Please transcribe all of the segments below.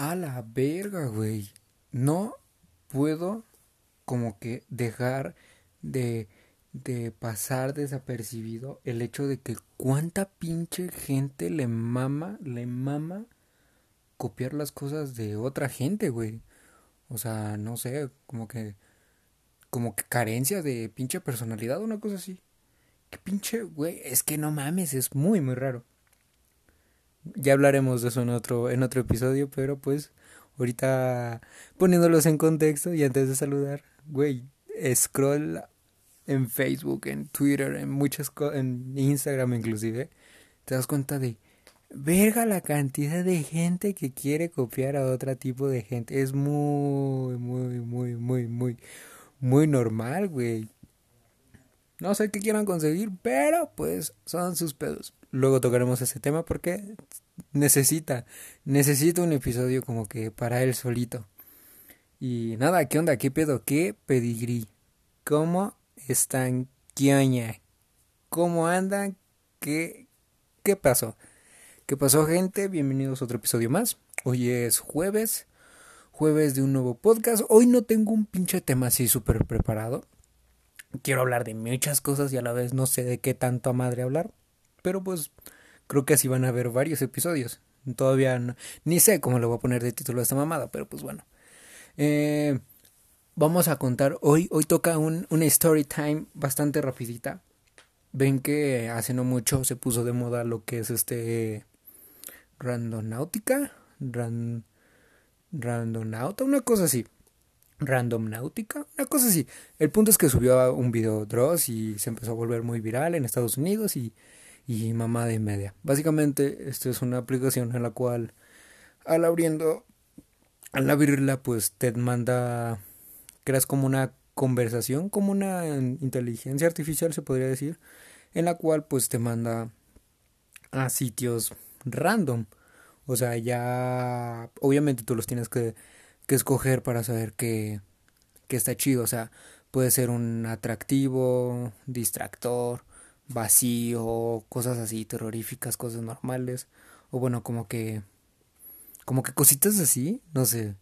A la verga, güey. No puedo como que dejar de, de pasar desapercibido el hecho de que cuánta pinche gente le mama, le mama copiar las cosas de otra gente, güey. O sea, no sé, como que como que carencia de pinche personalidad, una cosa así. Que pinche, güey, es que no mames, es muy muy raro. Ya hablaremos de eso en otro, en otro episodio, pero pues ahorita poniéndolos en contexto y antes de saludar, güey, scroll en Facebook, en Twitter, en muchas cosas, en Instagram inclusive, te das cuenta de, verga la cantidad de gente que quiere copiar a otro tipo de gente. Es muy, muy, muy, muy, muy, muy normal, güey. No sé qué quieran conseguir, pero pues son sus pedos. Luego tocaremos ese tema porque necesita, necesita un episodio como que para él solito. Y nada, ¿qué onda? ¿Qué pedo? ¿Qué pedigrí? ¿Cómo están? ¿Qué ¿Cómo andan? ¿Qué, ¿Qué pasó? ¿Qué pasó gente? Bienvenidos a otro episodio más. Hoy es jueves, jueves de un nuevo podcast. Hoy no tengo un pinche tema así súper preparado quiero hablar de muchas cosas y a la vez no sé de qué tanto a madre hablar. Pero pues creo que así van a haber varios episodios. Todavía no, ni sé cómo le voy a poner de título a esta mamada, pero pues bueno. Eh, vamos a contar hoy, hoy toca un, una story time bastante rapidita. Ven que hace no mucho se puso de moda lo que es este randonáutica, ran, randonauta, una cosa así. Random Náutica, una cosa así. El punto es que subió un video Dross y se empezó a volver muy viral en Estados Unidos y, y mamá de media. Básicamente, esto es una aplicación en la cual al abriendo, al abrirla, pues te manda, creas como una conversación, como una inteligencia artificial, se podría decir, en la cual pues te manda a sitios random. O sea, ya obviamente tú los tienes que que escoger para saber que, que está chido. O sea, puede ser un atractivo, distractor, vacío, cosas así, terroríficas, cosas normales. O bueno, como que. Como que cositas así, no sé.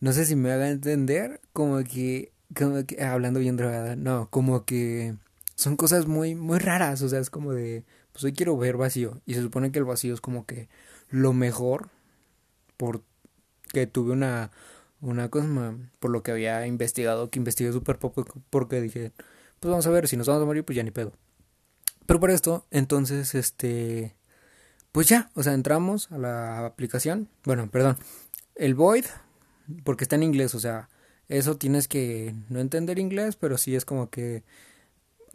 No sé si me haga entender. Como que. Como que hablando bien drogada. No, como que. Son cosas muy, muy raras. O sea, es como de. Pues hoy quiero ver vacío. Y se supone que el vacío es como que lo mejor. Porque tuve una una cosa por lo que había investigado, que investigué súper poco porque dije, pues vamos a ver, si nos vamos a morir, pues ya ni pedo. Pero por esto, entonces, este, pues ya, o sea, entramos a la aplicación, bueno, perdón, el Void, porque está en inglés, o sea, eso tienes que no entender inglés, pero sí es como que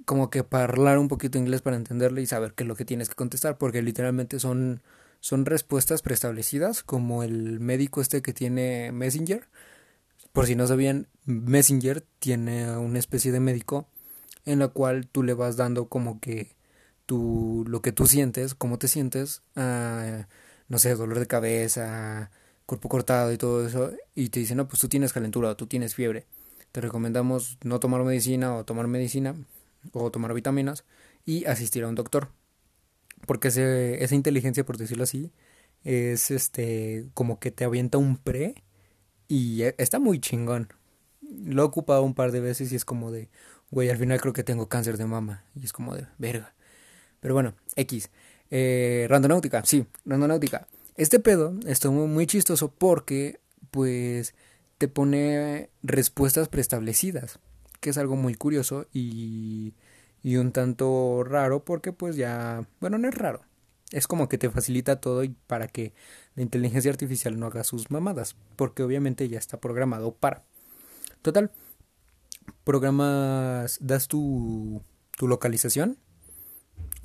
como que hablar un poquito inglés para entenderlo y saber qué es lo que tienes que contestar, porque literalmente son son respuestas preestablecidas, como el médico este que tiene Messenger. Por si no sabían, Messenger tiene una especie de médico en la cual tú le vas dando como que tú, lo que tú sientes, cómo te sientes, no sé, dolor de cabeza, cuerpo cortado y todo eso, y te dice, no, pues tú tienes calentura o tú tienes fiebre. Te recomendamos no tomar medicina o tomar medicina o tomar vitaminas y asistir a un doctor porque ese, esa inteligencia, por decirlo así, es este como que te avienta un pre y e, está muy chingón. Lo he ocupado un par de veces y es como de, güey, al final creo que tengo cáncer de mama y es como de, verga. Pero bueno, X. Eh, randonáutica, sí, randonáutica. Este pedo está muy, muy chistoso porque, pues, te pone respuestas preestablecidas, que es algo muy curioso y y un tanto raro porque pues ya, bueno, no es raro. Es como que te facilita todo y para que la inteligencia artificial no haga sus mamadas, porque obviamente ya está programado para. Total, programas, das tu, tu localización.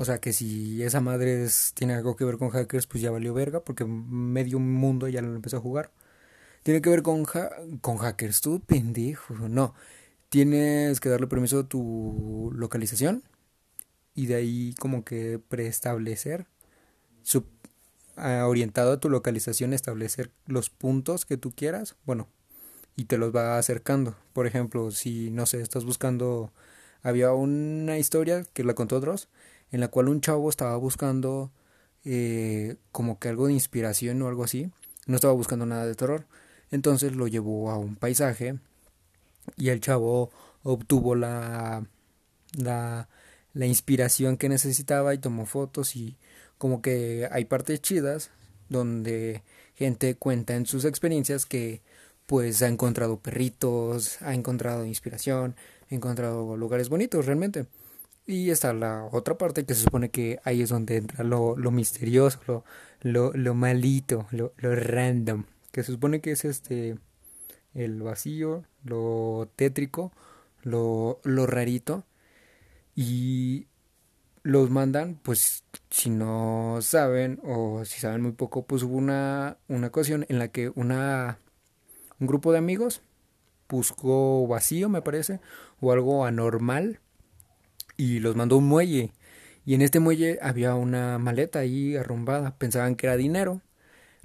O sea que si esa madre tiene algo que ver con hackers, pues ya valió verga, porque medio mundo ya lo empezó a jugar. Tiene que ver con, con hackers, tú pendejo. No, tienes que darle permiso a tu localización y de ahí como que preestablecer orientado a tu localización establecer los puntos que tú quieras bueno y te los va acercando por ejemplo si no sé estás buscando había una historia que la contó otros en la cual un chavo estaba buscando eh, como que algo de inspiración o algo así no estaba buscando nada de terror. Entonces lo llevó a un paisaje y el chavo obtuvo la, la, la inspiración que necesitaba y tomó fotos y como que hay partes chidas donde gente cuenta en sus experiencias que pues ha encontrado perritos, ha encontrado inspiración, ha encontrado lugares bonitos realmente. Y está la otra parte que se supone que ahí es donde entra lo, lo misterioso, lo, lo, lo malito, lo, lo random, que se supone que es este el vacío, lo tétrico, lo, lo rarito. Y los mandan, pues si no saben o si saben muy poco, pues hubo una, una ocasión en la que una, un grupo de amigos buscó vacío, me parece, o algo anormal y los mandó a un muelle. Y en este muelle había una maleta ahí arrumbada. Pensaban que era dinero.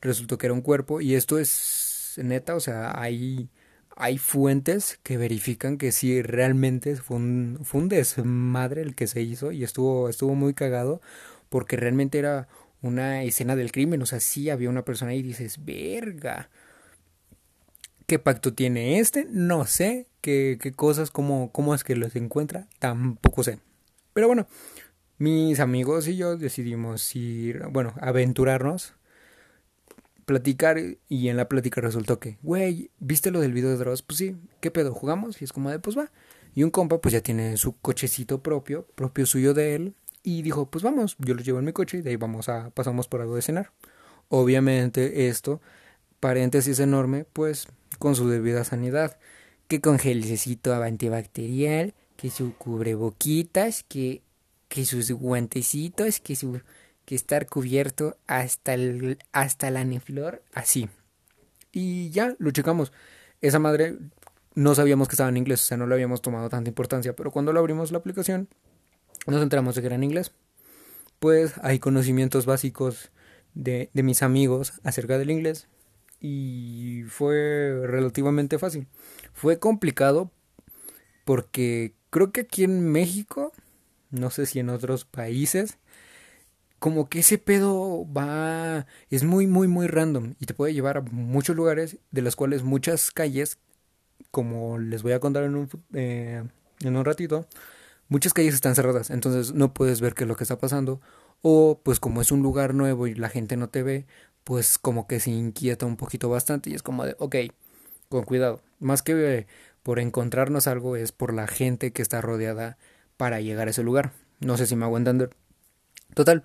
Resultó que era un cuerpo. Y esto es neta, o sea, hay, hay fuentes que verifican que sí realmente fue un, fue un desmadre el que se hizo. Y estuvo, estuvo muy cagado. Porque realmente era una escena del crimen. O sea, sí había una persona ahí y dices, verga. ¿Qué pacto tiene este? No sé. ¿Qué, cosas? Cómo, ¿Cómo es que los encuentra? Tampoco sé. Pero bueno, mis amigos y yo decidimos ir, bueno, aventurarnos, platicar y en la plática resultó que, güey, ¿viste lo del video de Dross? Pues sí, ¿qué pedo? ¿Jugamos? Y es como de, pues va. Y un compa pues ya tiene su cochecito propio, propio suyo de él, y dijo, pues vamos, yo lo llevo en mi coche y de ahí vamos a, pasamos por algo de cenar. Obviamente esto, paréntesis enorme, pues con su debida sanidad, que con gelecito antibacterial, que su cubreboquitas, que, que sus guantecitos, que su que estar cubierto hasta el, hasta la neflor, así. Y ya lo checamos. Esa madre no sabíamos que estaba en inglés, o sea, no le habíamos tomado tanta importancia, pero cuando lo abrimos la aplicación nos enteramos de que era en inglés. Pues hay conocimientos básicos de, de mis amigos acerca del inglés y fue relativamente fácil. Fue complicado porque creo que aquí en México, no sé si en otros países, como que ese pedo va, es muy, muy, muy random y te puede llevar a muchos lugares, de los cuales muchas calles, como les voy a contar en un, eh, en un ratito, muchas calles están cerradas, entonces no puedes ver qué es lo que está pasando, o pues como es un lugar nuevo y la gente no te ve, pues como que se inquieta un poquito bastante y es como de, ok, con cuidado, más que por encontrarnos algo es por la gente que está rodeada para llegar a ese lugar. No sé si me hago entender. Total,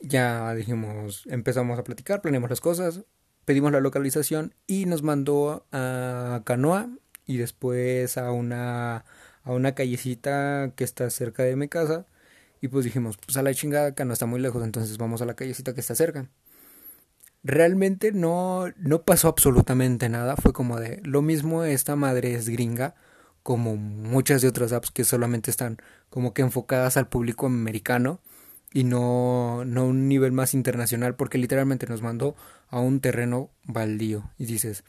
ya dijimos, empezamos a platicar, planeamos las cosas, pedimos la localización y nos mandó a Canoa y después a una a una callecita que está cerca de mi casa y pues dijimos, pues a la chingada, Canoa está muy lejos, entonces vamos a la callecita que está cerca realmente no, no pasó absolutamente nada. Fue como de lo mismo esta madre es gringa, como muchas de otras apps que solamente están como que enfocadas al público americano y no, no a un nivel más internacional, porque literalmente nos mandó a un terreno baldío. Y dices,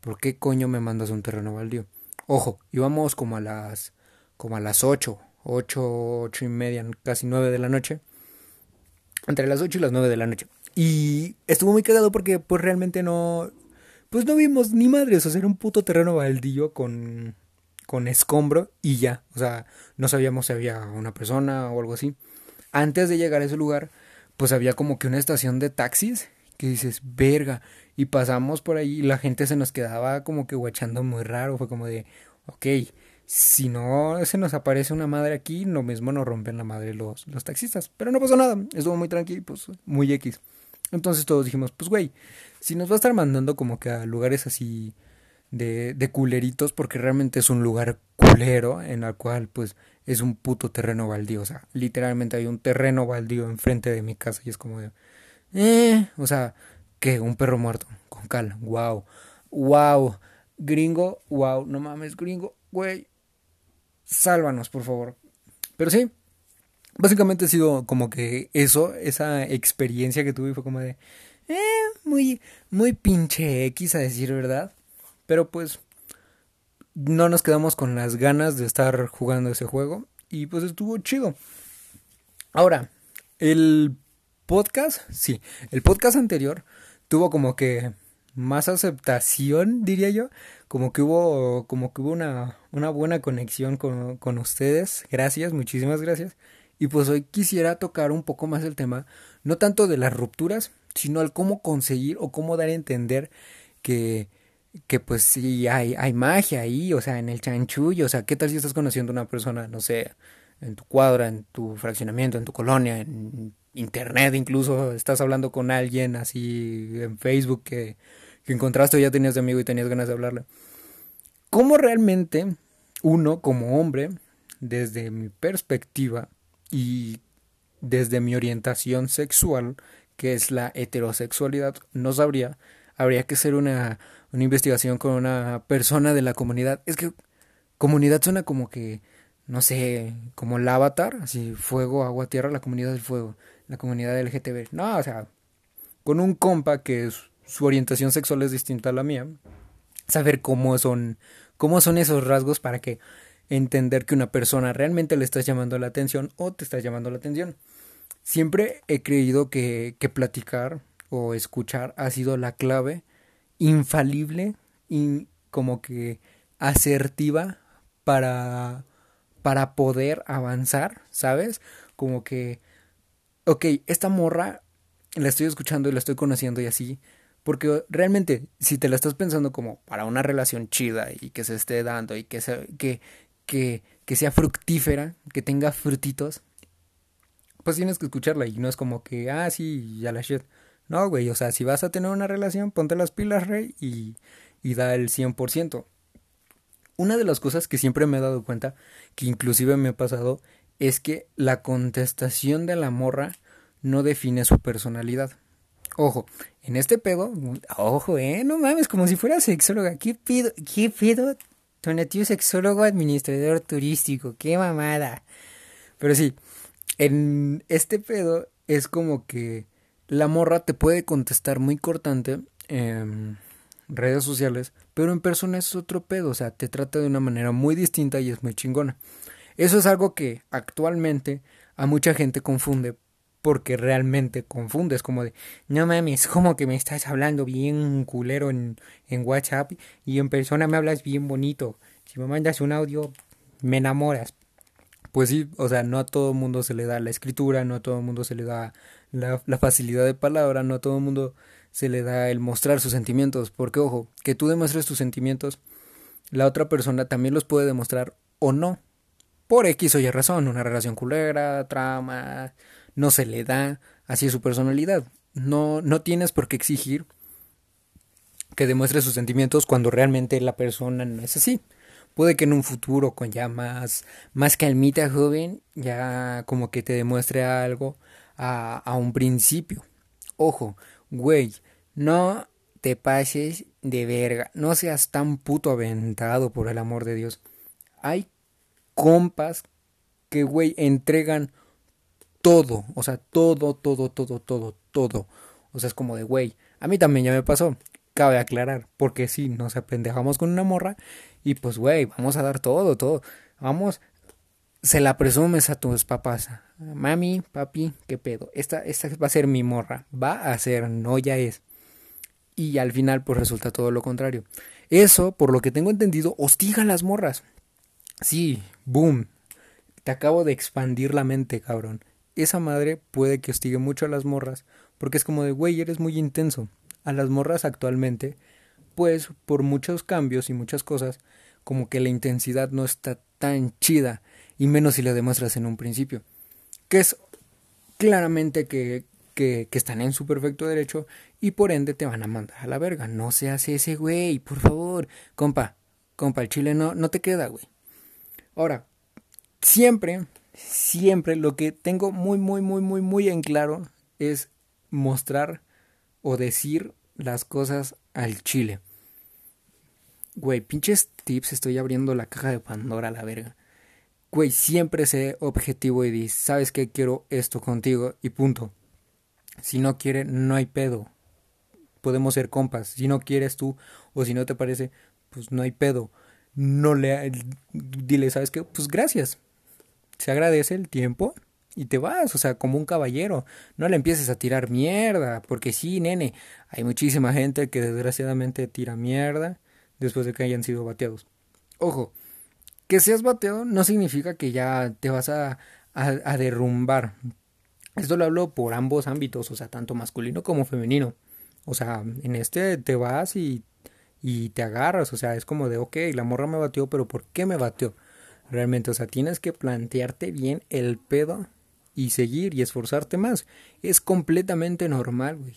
¿por qué coño me mandas a un terreno baldío? Ojo, íbamos como a las como a las ocho, ocho, ocho y media, casi nueve de la noche. Entre las ocho y las nueve de la noche. Y estuvo muy cagado porque pues realmente no... Pues no vimos ni madres, o era un puto terreno baldío con, con escombro y ya. O sea, no sabíamos si había una persona o algo así. Antes de llegar a ese lugar, pues había como que una estación de taxis que dices, verga. Y pasamos por ahí y la gente se nos quedaba como que guachando muy raro. Fue como de, ok, si no se nos aparece una madre aquí, lo mismo nos rompen la madre los, los taxistas. Pero no pasó nada, estuvo muy tranquilo, pues muy X. Entonces todos dijimos, pues güey, si nos va a estar mandando como que a lugares así de, de culeritos, porque realmente es un lugar culero en el cual pues es un puto terreno baldío, o sea, literalmente hay un terreno baldío enfrente de mi casa y es como de, eh, o sea, que un perro muerto, con cal, wow, wow, gringo, wow, no mames, gringo, güey, sálvanos, por favor. Pero sí, Básicamente ha sido como que eso, esa experiencia que tuve fue como de, eh, muy, muy pinche X a decir verdad. Pero pues no nos quedamos con las ganas de estar jugando ese juego y pues estuvo chido. Ahora, el podcast, sí, el podcast anterior tuvo como que más aceptación, diría yo. Como que hubo, como que hubo una, una buena conexión con, con ustedes. Gracias, muchísimas gracias. Y pues hoy quisiera tocar un poco más el tema, no tanto de las rupturas, sino el cómo conseguir o cómo dar a entender que, que pues sí hay, hay magia ahí, o sea, en el chanchullo, o sea, ¿qué tal si estás conociendo a una persona, no sé, en tu cuadra, en tu fraccionamiento, en tu colonia, en internet incluso, estás hablando con alguien así en Facebook que, que encontraste o ya tenías de amigo y tenías ganas de hablarle. ¿Cómo realmente uno como hombre, desde mi perspectiva y desde mi orientación sexual, que es la heterosexualidad, no sabría, habría que hacer una, una investigación con una persona de la comunidad. Es que comunidad suena como que, no sé, como el avatar, así, fuego, agua, tierra, la comunidad del fuego, la comunidad LGTB. No, o sea, con un compa que su orientación sexual es distinta a la mía, saber cómo son, cómo son esos rasgos para que entender que una persona realmente le estás llamando la atención o te está llamando la atención. Siempre he creído que, que platicar o escuchar ha sido la clave infalible y como que asertiva para, para poder avanzar, ¿sabes? Como que, ok, esta morra la estoy escuchando y la estoy conociendo y así, porque realmente si te la estás pensando como para una relación chida y que se esté dando y que, se, que, que, que sea fructífera, que tenga frutitos, pues tienes que escucharla y no es como que, ah, sí, ya la shit. No, güey, o sea, si vas a tener una relación, ponte las pilas, rey, y, y da el 100%. Una de las cosas que siempre me he dado cuenta, que inclusive me ha pasado, es que la contestación de la morra no define su personalidad. Ojo, en este pedo, ojo, eh, no mames, como si fuera sexóloga. ¿Qué pido? ¿Qué pido? Tío sexólogo administrador turístico, qué mamada. Pero sí, en este pedo es como que la morra te puede contestar muy cortante en redes sociales, pero en persona es otro pedo, o sea, te trata de una manera muy distinta y es muy chingona. Eso es algo que actualmente a mucha gente confunde porque realmente confundes como de no mames, como que me estás hablando bien culero en, en WhatsApp y en persona me hablas bien bonito. Si me mandas un audio, me enamoras. Pues sí, o sea, no a todo el mundo se le da la escritura, no a todo el mundo se le da la, la facilidad de palabra, no a todo el mundo se le da el mostrar sus sentimientos, porque ojo, que tú demuestres tus sentimientos, la otra persona también los puede demostrar o no, por X o Y razón, una relación culera, trama, no se le da, así es su personalidad. No, no tienes por qué exigir que demuestre sus sentimientos cuando realmente la persona no es así. Puede que en un futuro con ya más, más calmita joven, ya como que te demuestre algo, a, a un principio. Ojo, güey, no te pases de verga, no seas tan puto aventado por el amor de Dios. Hay compas que, güey, entregan todo, o sea, todo, todo, todo, todo, todo. O sea, es como de, güey, a mí también ya me pasó. Cabe aclarar, porque si nos apendejamos con una morra y pues, güey, vamos a dar todo, todo. Vamos, se la presumes a tus papás. Mami, papi, qué pedo. Esta, esta va a ser mi morra. Va a ser, no ya es. Y al final, pues resulta todo lo contrario. Eso, por lo que tengo entendido, hostiga a las morras. Sí, boom. Te acabo de expandir la mente, cabrón. Esa madre puede que hostigue mucho a las morras, porque es como de, güey, eres muy intenso. A las morras actualmente, pues, por muchos cambios y muchas cosas, como que la intensidad no está tan chida y menos si lo demuestras en un principio. Que es claramente que, que, que, están en su perfecto derecho y por ende te van a mandar a la verga. No seas ese güey, por favor. Compa, compa, el chile no, no te queda, güey. Ahora, siempre, siempre lo que tengo muy, muy, muy, muy, muy en claro es mostrar o decir las cosas al chile. Güey, pinches tips, estoy abriendo la caja de Pandora a la verga güey, siempre sé objetivo y di, sabes que quiero esto contigo y punto. Si no quiere, no hay pedo. Podemos ser compas. Si no quieres tú o si no te parece, pues no hay pedo. No le dile, ¿sabes qué? Pues gracias. Se agradece el tiempo y te vas, o sea, como un caballero. No le empieces a tirar mierda, porque sí, nene, hay muchísima gente que desgraciadamente tira mierda después de que hayan sido bateados. Ojo, que seas bateado no significa que ya te vas a, a, derrumbar. Esto lo hablo por ambos ámbitos, o sea, tanto masculino como femenino. O sea, en este te vas y, y te agarras, o sea, es como de, ok, la morra me bateó, pero ¿por qué me bateó? Realmente, o sea, tienes que plantearte bien el pedo y seguir y esforzarte más. Es completamente normal, güey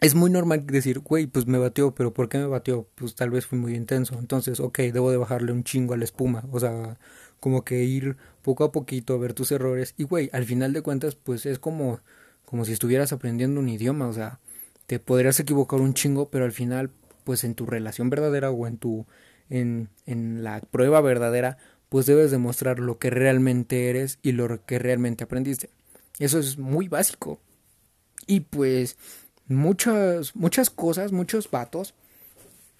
es muy normal decir, güey, pues me batió, pero ¿por qué me batió? Pues tal vez fui muy intenso. Entonces, ok, debo de bajarle un chingo a la espuma. O sea, como que ir poco a poquito a ver tus errores. Y, güey, al final de cuentas, pues es como, como si estuvieras aprendiendo un idioma. O sea, te podrías equivocar un chingo, pero al final, pues en tu relación verdadera o en tu, en, la prueba verdadera, pues debes demostrar lo que realmente eres y lo que realmente aprendiste. Eso es muy básico. Y pues muchas, muchas cosas, muchos vatos,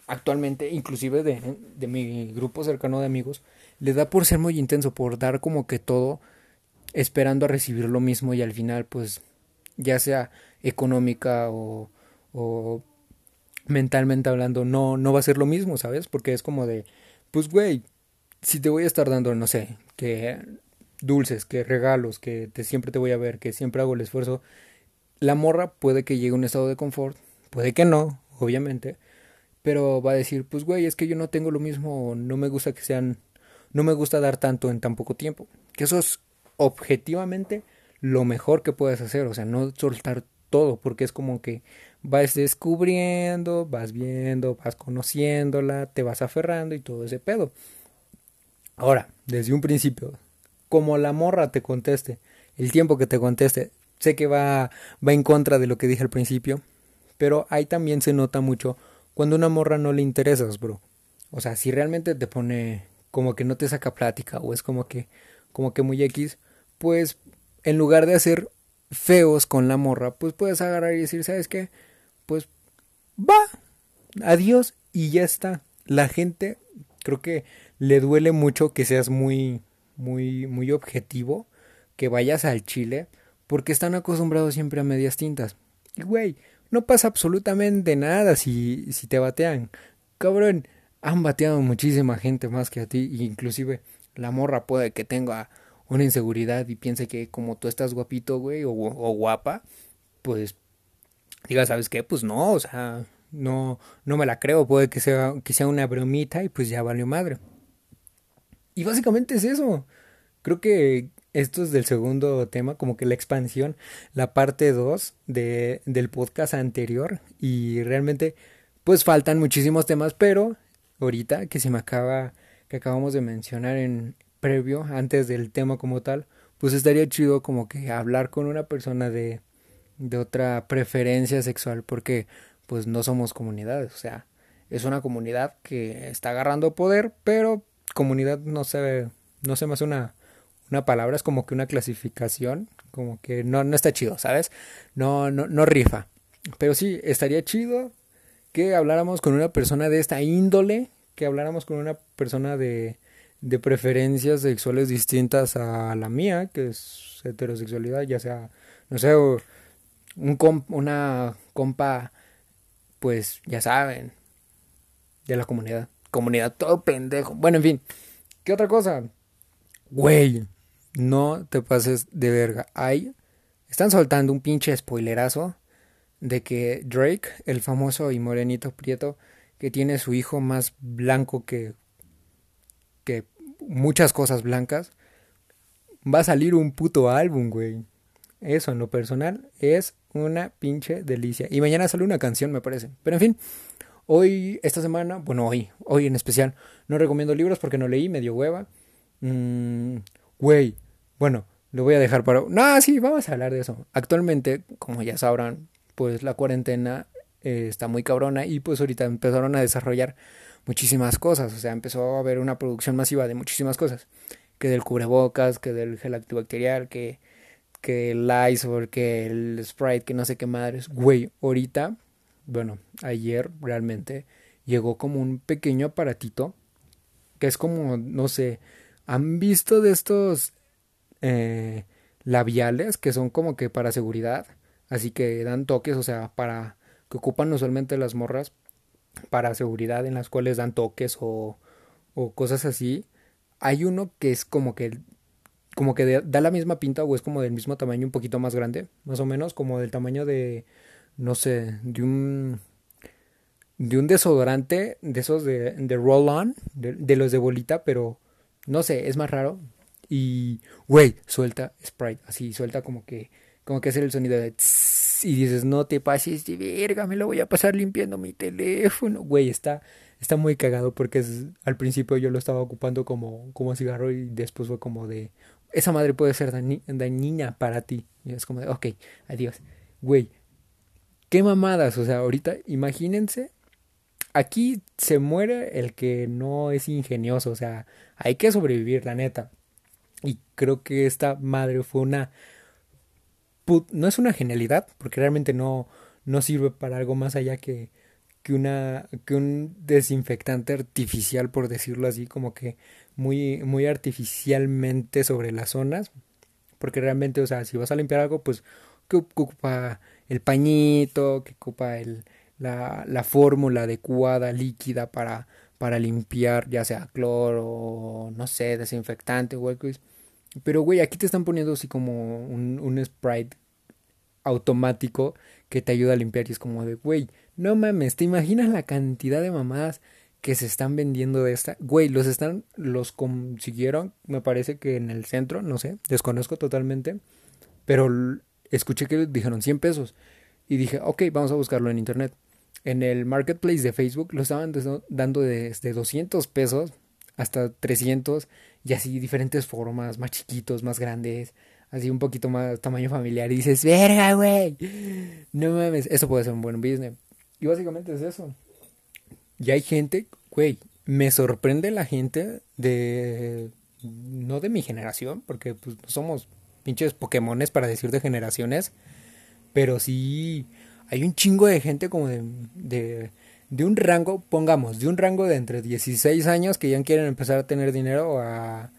actualmente, inclusive de, de mi grupo cercano de amigos, les da por ser muy intenso, por dar como que todo esperando a recibir lo mismo y al final, pues, ya sea económica o mentalmente hablando, no, no va a ser lo mismo, ¿sabes? Porque es como de, pues, güey, si te voy a estar dando, no sé, que dulces, que regalos, que te, siempre te voy a ver, que siempre hago el esfuerzo, la morra puede que llegue a un estado de confort, puede que no, obviamente, pero va a decir, pues güey, es que yo no tengo lo mismo, no me gusta que sean, no me gusta dar tanto en tan poco tiempo. Que eso es objetivamente lo mejor que puedes hacer, o sea, no soltar todo, porque es como que vas descubriendo, vas viendo, vas conociéndola, te vas aferrando y todo ese pedo. Ahora, desde un principio, como la morra te conteste, el tiempo que te conteste, sé que va, va en contra de lo que dije al principio, pero ahí también se nota mucho cuando una morra no le interesas, bro. O sea, si realmente te pone como que no te saca plática o es como que como que muy X, pues en lugar de hacer feos con la morra, pues puedes agarrar y decir, ¿sabes qué? Pues va, adiós y ya está. La gente creo que le duele mucho que seas muy muy muy objetivo, que vayas al chile porque están acostumbrados siempre a medias tintas. Y güey, no pasa absolutamente nada si, si te batean. Cabrón, han bateado muchísima gente más que a ti, inclusive la morra puede que tenga una inseguridad y piense que como tú estás guapito, güey, o, o guapa, pues diga, ¿sabes qué? Pues no, o sea, no, no me la creo, puede que sea, que sea una bromita y pues ya valió madre. Y básicamente es eso. Creo que esto es del segundo tema, como que la expansión, la parte 2 de, del podcast anterior. Y realmente, pues faltan muchísimos temas, pero ahorita que se me acaba, que acabamos de mencionar en previo, antes del tema como tal, pues estaría chido como que hablar con una persona de, de otra preferencia sexual, porque pues no somos comunidades, o sea, es una comunidad que está agarrando poder, pero comunidad no se, no se me hace una una palabra, es como que una clasificación, como que no, no está chido, ¿sabes? No, no, no rifa. Pero sí, estaría chido que habláramos con una persona de esta índole, que habláramos con una persona de, de preferencias sexuales distintas a la mía, que es heterosexualidad, ya sea, no sé, un una compa, pues ya saben, de la comunidad. Comunidad todo pendejo. Bueno, en fin. ¿Qué otra cosa? Güey, no te pases de verga. Hay, están soltando un pinche spoilerazo de que Drake, el famoso y morenito prieto, que tiene su hijo más blanco que, que muchas cosas blancas, va a salir un puto álbum, güey. Eso en lo personal es una pinche delicia. Y mañana sale una canción, me parece. Pero en fin, hoy, esta semana, bueno, hoy, hoy en especial, no recomiendo libros porque no leí, medio hueva. Mmm Güey, bueno, lo voy a dejar para... No, sí, vamos a hablar de eso. Actualmente, como ya sabrán, pues la cuarentena eh, está muy cabrona y pues ahorita empezaron a desarrollar muchísimas cosas. O sea, empezó a haber una producción masiva de muchísimas cosas. Que del cubrebocas, que del gel antibacterial, que, que el Lysol, que el Sprite, que no sé qué madres. Güey, ahorita, bueno, ayer realmente llegó como un pequeño aparatito que es como, no sé, ¿Han visto de estos eh, labiales que son como que para seguridad, así que dan toques, o sea, para que ocupan usualmente las morras para seguridad en las cuales dan toques o, o cosas así. Hay uno que es como que como que da la misma pinta o es como del mismo tamaño, un poquito más grande, más o menos como del tamaño de no sé, de un de un desodorante de esos de, de roll on, de, los de bolita, pero no sé, es más raro, y, güey, suelta Sprite, así, suelta como que, como que hacer el sonido de y dices, no te pases de verga, me lo voy a pasar limpiando mi teléfono, güey, está, está muy cagado porque es, al principio yo lo estaba ocupando como, como cigarro y después fue como de, esa madre puede ser dañina para ti, y es como de, ok, adiós, güey, qué mamadas, o sea, ahorita imagínense aquí se muere el que no es ingenioso, o sea, hay que sobrevivir, la neta. Y creo que esta madre fue una... No es una genialidad, porque realmente no, no sirve para algo más allá que, que, una, que un desinfectante artificial, por decirlo así, como que muy, muy artificialmente sobre las zonas. Porque realmente, o sea, si vas a limpiar algo, pues que ocupa el pañito, que ocupa el, la, la fórmula adecuada, líquida para, para limpiar, ya sea cloro, no sé, desinfectante o algo. Pero, güey, aquí te están poniendo así como un, un sprite automático que te ayuda a limpiar y es como de, güey, no mames, ¿te imaginas la cantidad de mamadas que se están vendiendo de esta? Güey, los están, los consiguieron, me parece que en el centro, no sé, desconozco totalmente, pero escuché que dijeron 100 pesos y dije, ok, vamos a buscarlo en internet. En el marketplace de Facebook lo estaban dando desde 200 pesos hasta 300 y así diferentes formas, más chiquitos, más grandes, así un poquito más tamaño familiar y dices, verga, güey, no mames, eso puede ser un buen business. Y básicamente es eso. Y hay gente, güey, me sorprende la gente de, no de mi generación, porque pues somos pinches Pokémones para decir de generaciones, pero sí hay un chingo de gente como de de un rango, pongamos, de un rango de entre 16 años que ya quieren empezar a tener dinero a,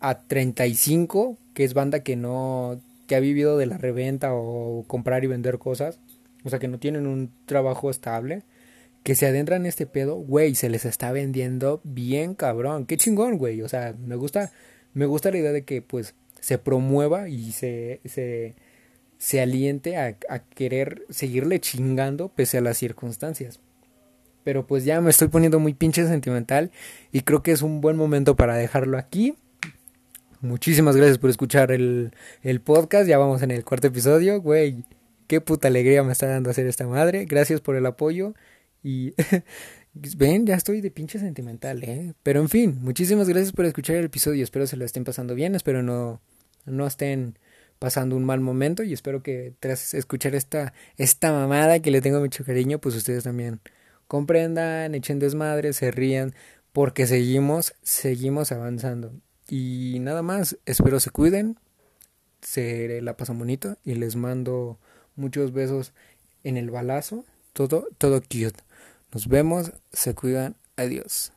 a 35, que es banda que no, que ha vivido de la reventa o comprar y vender cosas, o sea que no tienen un trabajo estable, que se adentran en este pedo, güey, se les está vendiendo bien cabrón, qué chingón, güey, o sea, me gusta, me gusta la idea de que pues se promueva y se, se, se aliente a, a querer seguirle chingando pese a las circunstancias. Pero pues ya me estoy poniendo muy pinche sentimental y creo que es un buen momento para dejarlo aquí. Muchísimas gracias por escuchar el, el podcast, ya vamos en el cuarto episodio, güey, qué puta alegría me está dando hacer esta madre, gracias por el apoyo. Y ven, ya estoy de pinche sentimental, eh, pero en fin, muchísimas gracias por escuchar el episodio, espero se lo estén pasando bien, espero no, no estén pasando un mal momento. Y espero que tras escuchar esta, esta mamada que le tengo mucho cariño, pues ustedes también comprendan, echen desmadre, se rían, porque seguimos, seguimos avanzando. Y nada más, espero se cuiden, se la pasan bonito y les mando muchos besos en el balazo, todo, todo cute. Nos vemos, se cuidan, adiós.